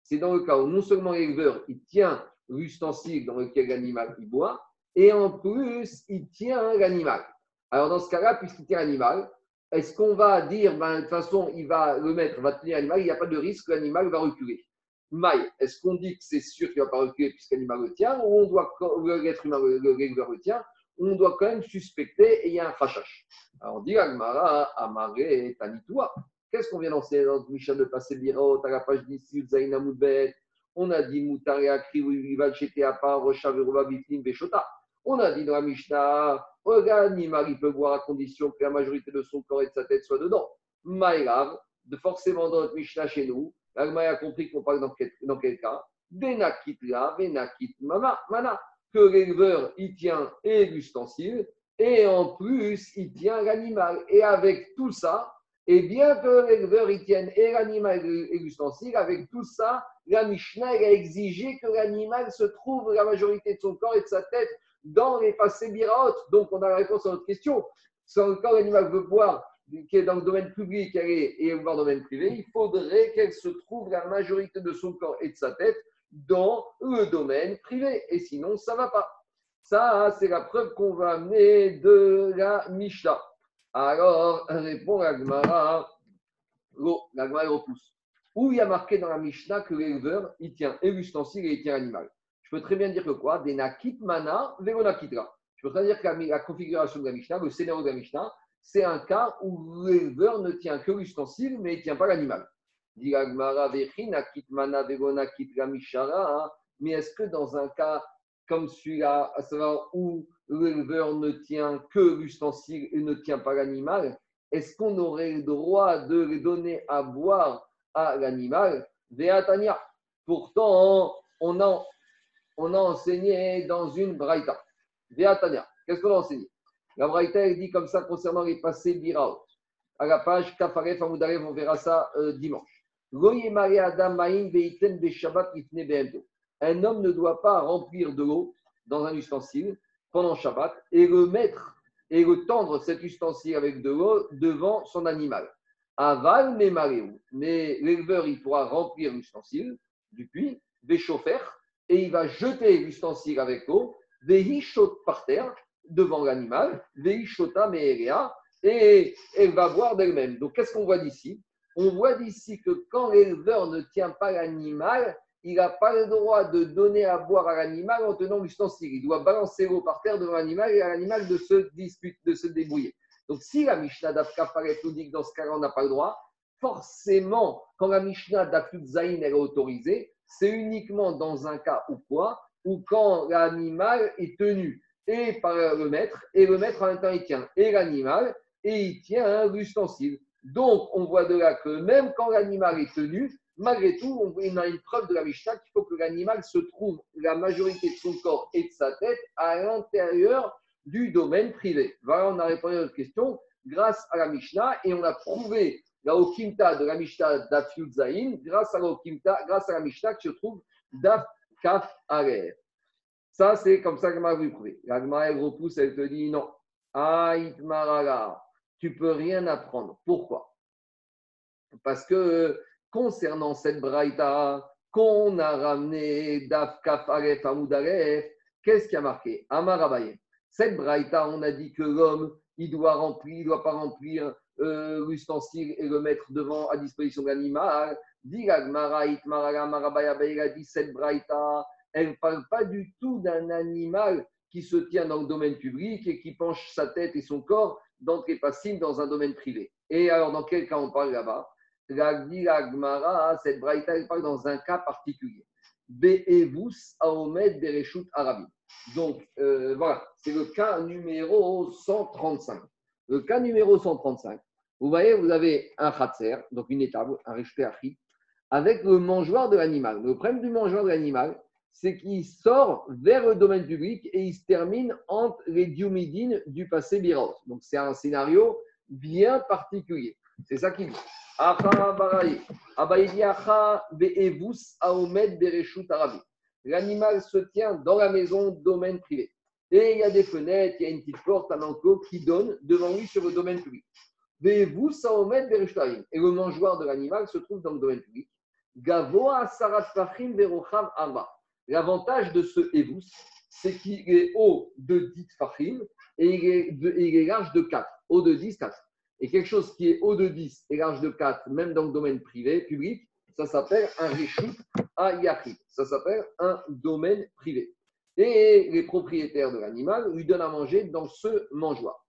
C'est dans le cas où non seulement l'éleveur il tient l'ustensile dans lequel l'animal y boit, et en plus il tient l'animal. Alors dans ce cas-là, puisqu'il tient l'animal, est-ce qu'on va dire, ben, de toute façon, il va, le maître va tenir l'animal, il n'y a pas de risque que l'animal va reculer Maï, est-ce qu'on dit que c'est sûr qu'il ne va pas reculer puisque l'animal le tient, ou on doit, l'être humain, le, tient, on doit quand même suspecter et il y a un crachage Alors, on dit Agmara, Tanitoua. Qu'est-ce qu'on vient d'enseigner dans Michel de passer Birot, à la page 10, Zaina On a dit Vival, à part, Rocha, Veruba, Biflim, Beshota. On a dit dans la Mishnah, l'animal, il peut boire à condition que la majorité de son corps et de sa tête soit dedans. Maïrav, forcément dans notre Mishnah chez nous, L'Agmaï a compris qu'on parle dans quel, dans quel cas? Benakit la, benakit mama, mana. Que l'éleveur, il tient et l'ustensile, et en plus, il tient l'animal. Et avec tout ça, et bien que l'éleveur, il tienne et l'animal et l'ustensile, avec tout ça, la Mishnah, a exigé que l'animal se trouve la majorité de son corps et de sa tête dans les passés biraot. Donc, on a la réponse à notre question. Encore l'animal veut boire qui est dans le domaine public et dans le domaine privé, il faudrait qu'elle se trouve la majorité de son corps et de sa tête dans le domaine privé. Et sinon, ça ne va pas. Ça, c'est la preuve qu'on va amener de la Mishnah. Alors, répond Agmara, l'Agmara repousse. Où il y a marqué dans la Mishnah que l'éleveur, il tient et l'ustensile et il tient l'animal. Je peux très bien dire que quoi? Des mana, veronakitra. Je peux très bien dire que la, configuration de la Mishnah, le scénario de la Mishnah, c'est un cas où l'éleveur ne tient que l'ustensile, mais il ne tient pas l'animal. Mais est-ce que dans un cas comme celui-là, à savoir où l'éleveur ne tient que l'ustensile et ne tient pas l'animal, est-ce qu'on aurait le droit de les donner à boire à l'animal? Pourtant, on a, on a enseigné dans une braïta. Qu'est-ce qu'on a enseigné? La Braïta, dit comme ça concernant les passés biraot. À la page Kafaref on verra ça euh, dimanche. Un homme ne doit pas remplir de l'eau dans un ustensile pendant Shabbat et le mettre et le tendre cet ustensile avec de l'eau devant son animal. Aval mais l'éleveur il pourra remplir l'ustensile du puits, des chauffeurs, et il va jeter l'ustensile avec l'eau, des par terre, devant l'animal, Veishota Me'erea, et elle va boire d'elle-même. Donc, qu'est-ce qu'on voit d'ici? On voit d'ici que quand l'éleveur ne tient pas l'animal, il n'a pas le droit de donner à boire à l'animal en tenant l'ustensile. Il doit balancer l'eau par terre devant l'animal et à l'animal de se disputer, de se débrouiller. Donc, si la Mishnah d'Afka nous dit que dans ce cas-là, on n'a pas le droit, forcément, quand la Mishnah d'Afut Zain est autorisée, c'est uniquement dans un cas ou quoi Ou quand l'animal est tenu et par le maître, et le maître en même temps il tient et l'animal, et il tient l'ustensile. Donc on voit de là que même quand l'animal est tenu, malgré tout, on a une preuve de la Mishnah qu'il faut que l'animal se trouve la majorité de son corps et de sa tête à l'intérieur du domaine privé. Voilà, on a répondu à notre question grâce à la Mishnah et on a prouvé la Okimta de la Mishnah Zain grâce à la grâce à la Mishnah qui se trouve d'Af kaf arer. Ça, c'est comme ça que m'a vu prouver. L'agma, elle repousse, elle te dit non. Aït marala, tu peux rien apprendre. Pourquoi? Parce que concernant cette braïta qu'on a ramené d'Af Kaf Aref qu'est-ce qui a marqué? Amarabaye. Cette braïta, on a dit que l'homme, il doit remplir, il doit pas remplir euh, l'ustensile et le mettre devant à disposition de l'animal. Dit cette braïta, elle ne parle pas du tout d'un animal qui se tient dans le domaine public et qui penche sa tête et son corps d'entrée passive dans un domaine privé. Et alors, dans quel cas on parle là-bas? La Gmara, cette braïta, elle parle dans un cas particulier. Be'evus Aomed Bereshut Arabi. Donc, euh, voilà, c'est le cas numéro 135. Le cas numéro 135, vous voyez, vous avez un khatser, donc une étable, un achit, avec le mangeoir de l'animal. Le problème du mangeoir de l'animal, c'est qu'il sort vers le domaine public et il se termine entre les diomidines du passé biros. Donc, c'est un scénario bien particulier. C'est ça qui dit. L'animal se tient dans la maison, domaine privé. Et il y a des fenêtres, il y a une petite porte, un enclos qui donne devant lui sur le domaine public. Et le mangeoir de l'animal se trouve dans le domaine public. L'avantage de ce Evus, c'est qu'il est haut de 10 fachim et il est, large de 4. Haut de 10, 4. Et quelque chose qui est haut de 10 et large de 4, même dans le domaine privé, public, ça s'appelle un Rishut à Yachid. Ça s'appelle un domaine privé. Et les propriétaires de l'animal lui donnent à manger dans ce mangeoir.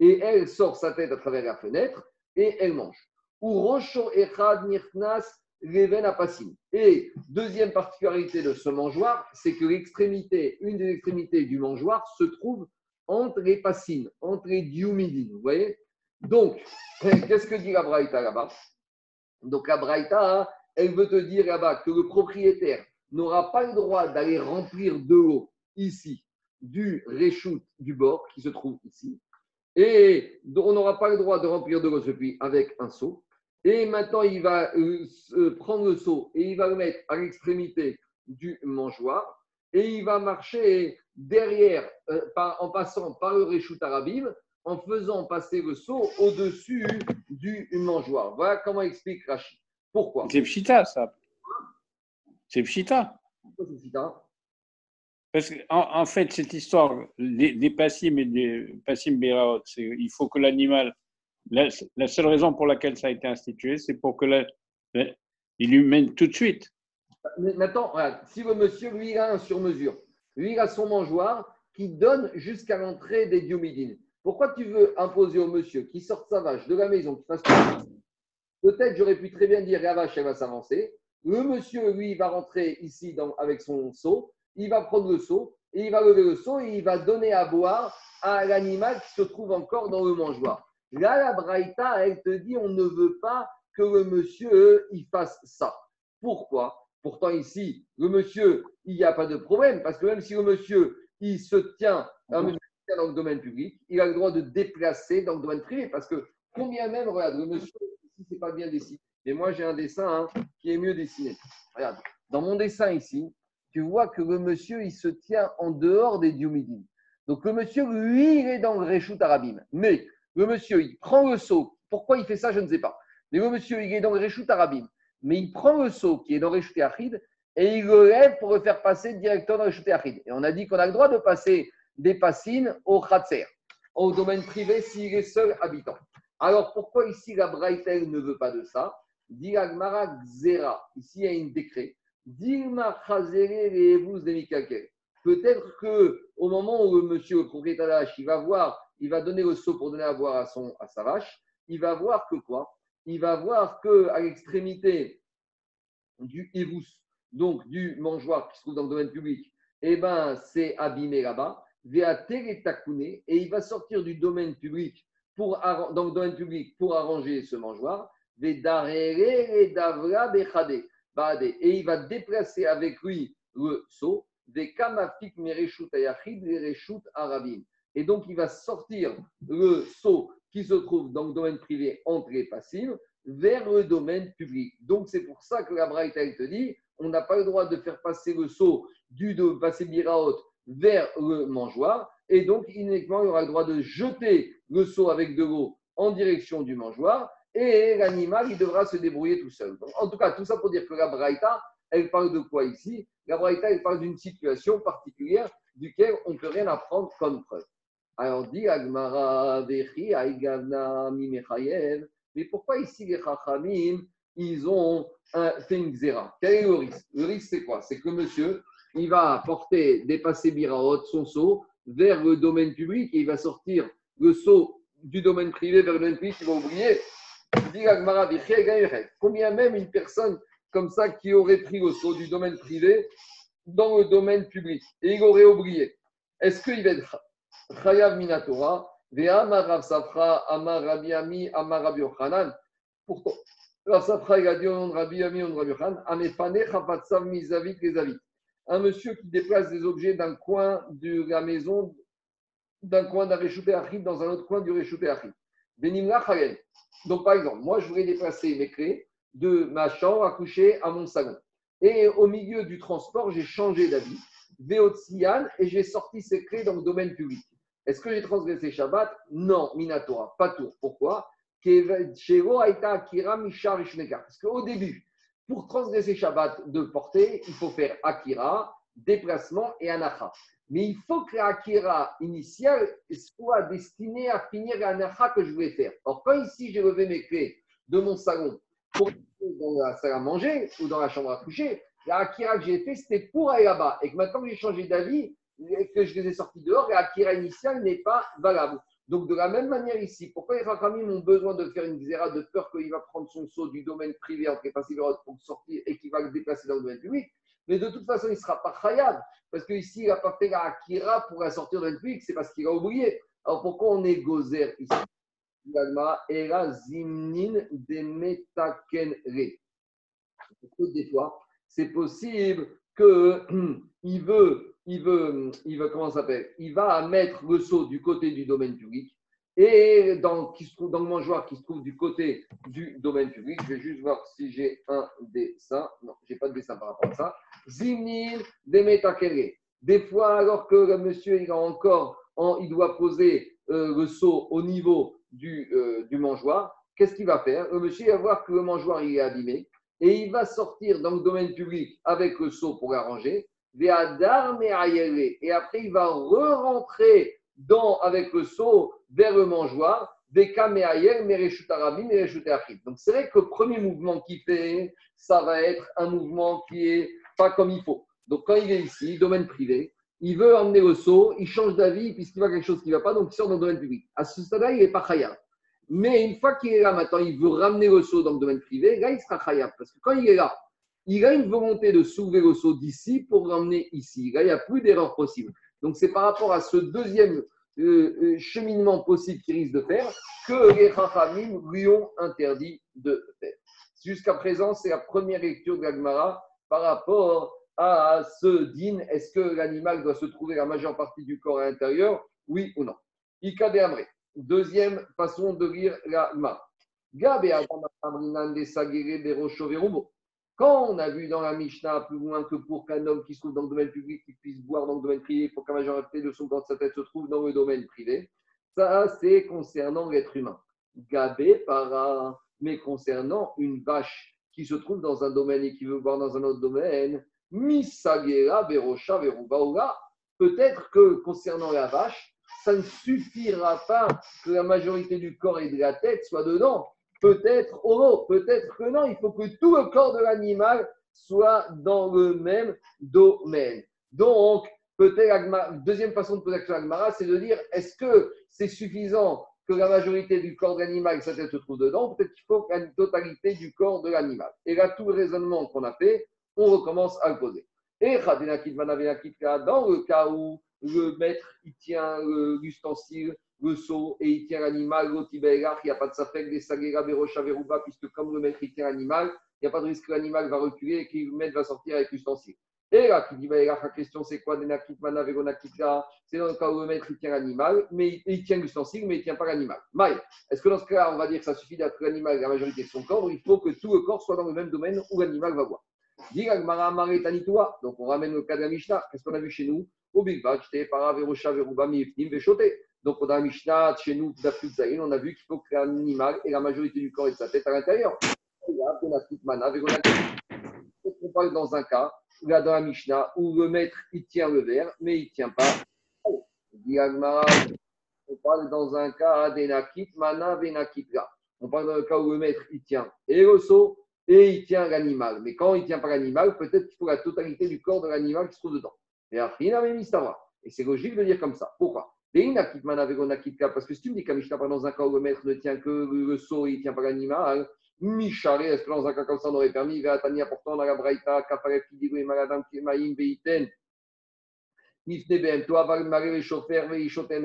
Et elle sort sa tête à travers la fenêtre et elle mange. Ou Rocho Echad Nirknas et deuxième particularité de ce mangeoir, c'est que l'extrémité, une des extrémités du mangeoir se trouve entre les passines, entre les diumidines. Vous voyez? Donc, qu'est-ce que dit la Braïta là-bas? Donc la Braïta, elle veut te dire là-bas que le propriétaire n'aura pas le droit d'aller remplir de l'eau ici du réchoute du bord qui se trouve ici. Et on n'aura pas le droit de remplir de l'eau depuis avec un seau. Et maintenant, il va euh, prendre le seau et il va le mettre à l'extrémité du mangeoir et il va marcher derrière, euh, en passant par le Réchout Arabim, en faisant passer le seau au-dessus du mangeoir. Voilà comment explique Rachid. Pourquoi? C'est Pshita, ça. C'est Pshita. Pourquoi c'est Pshita Parce qu'en en, fait, cette histoire des, des passim et des passim béraot, il faut que l'animal la, seule raison pour laquelle ça a été institué, c'est pour que il lui mène tout de suite. Maintenant, si le monsieur, lui, il a un sur-mesure, lui, il a son mangeoir qui donne jusqu'à l'entrée des diomidines. Pourquoi tu veux imposer au monsieur qui sorte sa vache de la maison, qui fasse Peut-être j'aurais pu très bien dire la vache, elle va s'avancer. Le monsieur, lui, il va rentrer ici dans, avec son seau, il va prendre le seau, et il va lever le seau et il va donner à boire à l'animal qui se trouve encore dans le mangeoir. Là, la Braïta, elle te dit on ne veut pas que le monsieur il fasse ça. Pourquoi? Pourtant, ici, le monsieur, il n'y a pas de problème, parce que même si le monsieur, il se tient, dans le domaine public, il a le droit de déplacer dans le domaine privé, parce que combien même, regarde, le monsieur, ici, c'est pas bien dessiné. Mais moi, j'ai un dessin hein, qui est mieux dessiné. Regarde, dans mon dessin ici, tu vois que le monsieur, il se tient en dehors des diomidines. Donc, le monsieur, lui, il est dans le Réchout Arabim. Mais le monsieur, il prend le seau. Pourquoi il fait ça, je ne sais pas. Mais le monsieur, il est dans le Réchout Arabim. Mais il prend le seau qui est dans le Réchout Achid et il le lève pour le faire passer directement dans le Réchout Achid. Et on a dit qu'on a le droit de passer des passines au Khatser, au domaine privé, s'il est seul habitant. Alors pourquoi ici la Braïtel ne veut pas de ça? Dit Agmara. Ici, il y a un décret. Dilma les Peut-être que au moment où monsieur, le propriétaire il va voir il va donner le seau pour donner à boire à, son, à sa vache, il va voir que quoi? Il va voir que à l'extrémité du évous, donc du mangeoir qui se trouve dans le domaine public, eh ben, c'est abîmé là-bas, et il va sortir du domaine public pour, dans domaine public pour arranger ce mangeoir, et il va déplacer avec lui le seau. Et donc, il va sortir le seau qui se trouve dans le domaine privé entre les passives vers le domaine public. Donc, c'est pour ça que la te dit, on n'a pas le droit de faire passer le seau du de passer Biraot vers le mangeoire. Et donc, uniquement, il aura le droit de jeter le seau avec de l'eau en direction du mangeoire. Et l'animal, il devra se débrouiller tout seul. en tout cas, tout ça pour dire que la Braïta, elle parle de quoi ici? La Braïta, elle parle d'une situation particulière duquel on ne peut rien apprendre comme preuve. Alors, dit Agmara, Vechi, Aigavna, Mimechayev. Mais pourquoi ici les Chachamim, ils ont fait une xéra? Quel est le risque? Le risque, c'est quoi? C'est que monsieur, il va porter, dépasser Biraot, son seau, vers le domaine public et il va sortir le seau du domaine privé vers le domaine public, il va oublier. Combien même une personne comme ça qui aurait pris le seau du domaine privé dans le domaine public et il aurait oublié. Est-ce qu'il va être Chayav Minatora? Safra, Amar Rabbi Ami, Amar Yochanan. Pourtant, Rav Safra, il a dit Ami, au nom de Yochanan Amefane un monsieur qui déplace des objets d'un coin de la maison, d'un coin d'un réchauffé Achid dans un autre coin du réchauffé Achid. Benimla Donc, par exemple, moi, je voudrais déplacer mes clés de ma chambre à coucher à mon salon. Et au milieu du transport, j'ai changé d'avis, Véotsian, et j'ai sorti ces clés dans le domaine public. Est-ce que j'ai transgressé Shabbat? Non, Minatora, pas tout. Pourquoi? Parce qu'au début, pour transgresser Shabbat de portée, il faut faire Akira, déplacement et Anacha. Mais il faut que l'Akira initiale soit destinée à finir l'Anacha que je voulais faire. Or, quand ici j'ai levé mes clés de mon salon pour dans la salle à manger ou dans la chambre à coucher, l'Akira que j'ai fait, c'était pour aller là-bas. Et que maintenant que j'ai changé d'avis, que je les ai sortis dehors, l'Akira initiale n'est pas valable. Donc, de la même manière ici, pourquoi les Rachamim ont besoin de faire une xéra de peur qu'il va prendre son saut du domaine privé entre les pour sortir et qu'il va le déplacer dans le domaine public? Mais de toute façon, il ne sera pas khayab, parce qu'ici, il n'a pas fait la akira pour la sortir le domaine public, c'est parce qu'il a oublié. Alors, pourquoi on est gozer ici? Era zimnin Des fois, c'est possible qu'il [clears throat] veut il veut, il veut comment s'appelle Il va mettre le seau du côté du domaine public et dans, qui se trouve dans le mangeoire qui se trouve du côté du domaine public. Je vais juste voir si j'ai un dessin. Non, j'ai pas de dessin par rapport à ça. Zimnil demetakere. Des fois, alors que le monsieur il encore, il doit poser euh, le seau au niveau du, euh, du mangeoir, qu'est-ce qu'il va faire? Le monsieur va voir que le mangeoir il est abîmé et il va sortir dans le domaine public avec le seau pour l'arranger et après, il va re-rentrer avec le seau vers le mangeoir. Donc, c'est vrai que le premier mouvement qu'il fait, ça va être un mouvement qui est pas comme il faut. Donc, quand il est ici, domaine privé, il veut emmener le seau, il change d'avis puisqu'il voit quelque chose qui ne va pas, donc il sort dans le domaine public. À ce stade-là, il n'est pas khayab. Mais une fois qu'il est là maintenant, il veut ramener le seau dans le domaine privé, là, il sera khayab. Parce que quand il est là, il a une volonté de soulever le seau d'ici pour l'emmener ici. Là, il n'y a plus d'erreur possible. Donc, c'est par rapport à ce deuxième euh, euh, cheminement possible qu'il risque de faire que les Rachamim lui ont interdit de faire. Jusqu'à présent, c'est la première lecture de l'Agmara par rapport à ce din. Est-ce que l'animal doit se trouver la majeure partie du corps à l'intérieur? Oui ou non? Ika Amré. Deuxième façon de lire la Gabe Adam Amrinan de Sagere quand on a vu dans la Mishnah plus loin que pour qu'un homme qui se trouve dans le domaine public puisse boire dans le domaine privé, il faut majorité de son corps de sa tête se trouve dans le domaine privé, ça c'est concernant l'être humain. Gabé para, mais concernant une vache qui se trouve dans un domaine et qui veut boire dans un autre domaine, misagera verocha verubaola. Peut-être que concernant la vache, ça ne suffira pas que la majorité du corps et de la tête soit dedans. Peut-être oh peut-être que non. Il faut que tout le corps de l'animal soit dans le même domaine. Donc, peut-être, deuxième façon de poser la question c'est de dire est-ce que c'est suffisant que la majorité du corps de l'animal, sa tête se trouve dedans Peut-être qu'il faut la totalité du corps de l'animal. Et là, tout le raisonnement qu'on a fait, on recommence à le poser. Et dans le cas où le maître il tient l'ustensile le seau et il tient l'animal, il n'y a pas de safek des sagera, berocha, veruba, puisque comme le maître il tient l'animal, il n'y a pas de risque que l'animal va reculer et que le maître va sortir avec l'ustensile. Et là, qui dit, la question, c'est quoi C'est dans le cas où le maître il tient l'animal, mais il, tient l'ustensile, mais il ne tient pas l'animal. est-ce que dans ce cas-là, on va dire que ça suffit d'être l'animal la majorité de son corps, il faut que tout le corps soit dans le même domaine où l'animal va voir donc on ramène le cas de la Mishnah. Qu'est-ce qu'on a vu chez nous? Au Big Bang, donc, on a la Mishnah, chez nous, on a vu qu'il faut que l'animal ait la majorité du corps et de sa tête à l'intérieur. On parle dans un cas, là dans la Mishnah, où le maître, il tient le verre, mais il ne tient pas. On parle dans un cas Mana. On parle dans le cas où le maître, il tient et le et il tient l'animal. Mais quand il ne tient pas l'animal, peut-être qu'il faut la totalité du corps de l'animal qui se trouve dedans. Et Et c'est logique de dire comme ça. Pourquoi? Parce que si tu me dis qu'Amishna, dans un cas où le maître ne tient que le seau et il ne tient pas l'animal, Michare, est-ce que dans un cas comme ça, on aurait permis, Gatania, pourtant, dans la Braïta, Kafaref, Kidigo, Maladam, Kemaim, Beiten, Nifne, Bem, Toi, Valmare, Vechofer, Veishotem,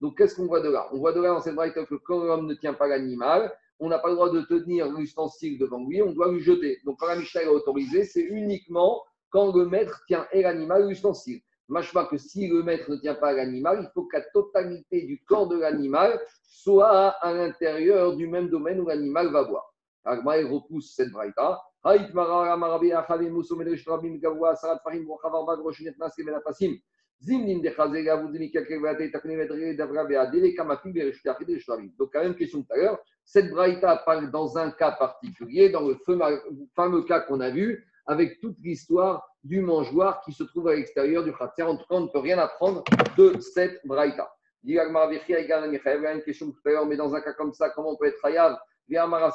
Donc, qu'est-ce qu'on voit de là? On voit de là dans cette Braïta que quand l'homme ne tient pas l'animal, on n'a pas le droit de tenir l'ustensile devant lui, on doit lui jeter. Donc, quand la Mishnah est autorisée, c'est uniquement quand le maître tient et l'animal l'ustensile. Machma que si le maître ne tient pas l'animal, il faut que la totalité du corps de l'animal soit à l'intérieur du même domaine où l'animal va voir. Agma, il repousse cette braïta. Donc, quand même, question tout à l'heure, cette braïta parle dans un cas particulier, dans le fameux cas qu'on a vu, avec toute l'histoire du mangeoir qui se trouve à l'extérieur du khatser. En tout cas, on ne peut rien apprendre de cette braïta. Il y a une question tout à l'heure, mais dans un cas comme ça, comment on peut être hayav on a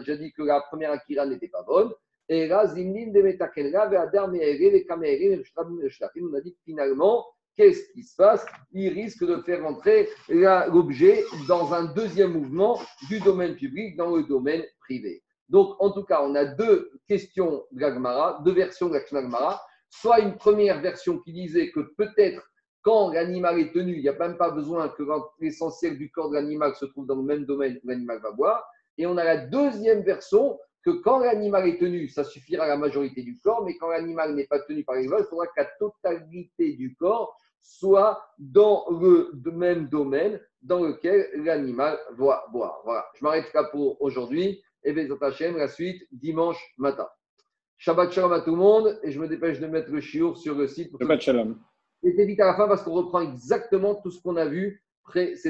déjà dit que la première akira n'était pas bonne. Et là, on a dit que finalement, qu'est-ce qui se passe? Il risque de faire entrer l'objet dans un deuxième mouvement du domaine public dans le domaine privé. Donc, en tout cas, on a deux questions de deux versions de. Soit une première version qui disait que peut-être quand l'animal est tenu, il n'y a même pas besoin que l'essentiel du corps de l'animal se trouve dans le même domaine où l'animal va boire. Et on a la deuxième version que quand l'animal est tenu, ça suffira à la majorité du corps, mais quand l'animal n'est pas tenu par l'animal, il faudra que la totalité du corps soit dans le même domaine dans lequel l'animal va boire. Voilà, je m'arrête là pour aujourd'hui. Et Bézat la suite dimanche matin. Shabbat shalom à tout le monde et je me dépêche de mettre le chiour sur le site. Shabbat shalom. Et vite à la fin parce qu'on reprend exactement tout ce qu'on a vu précédemment.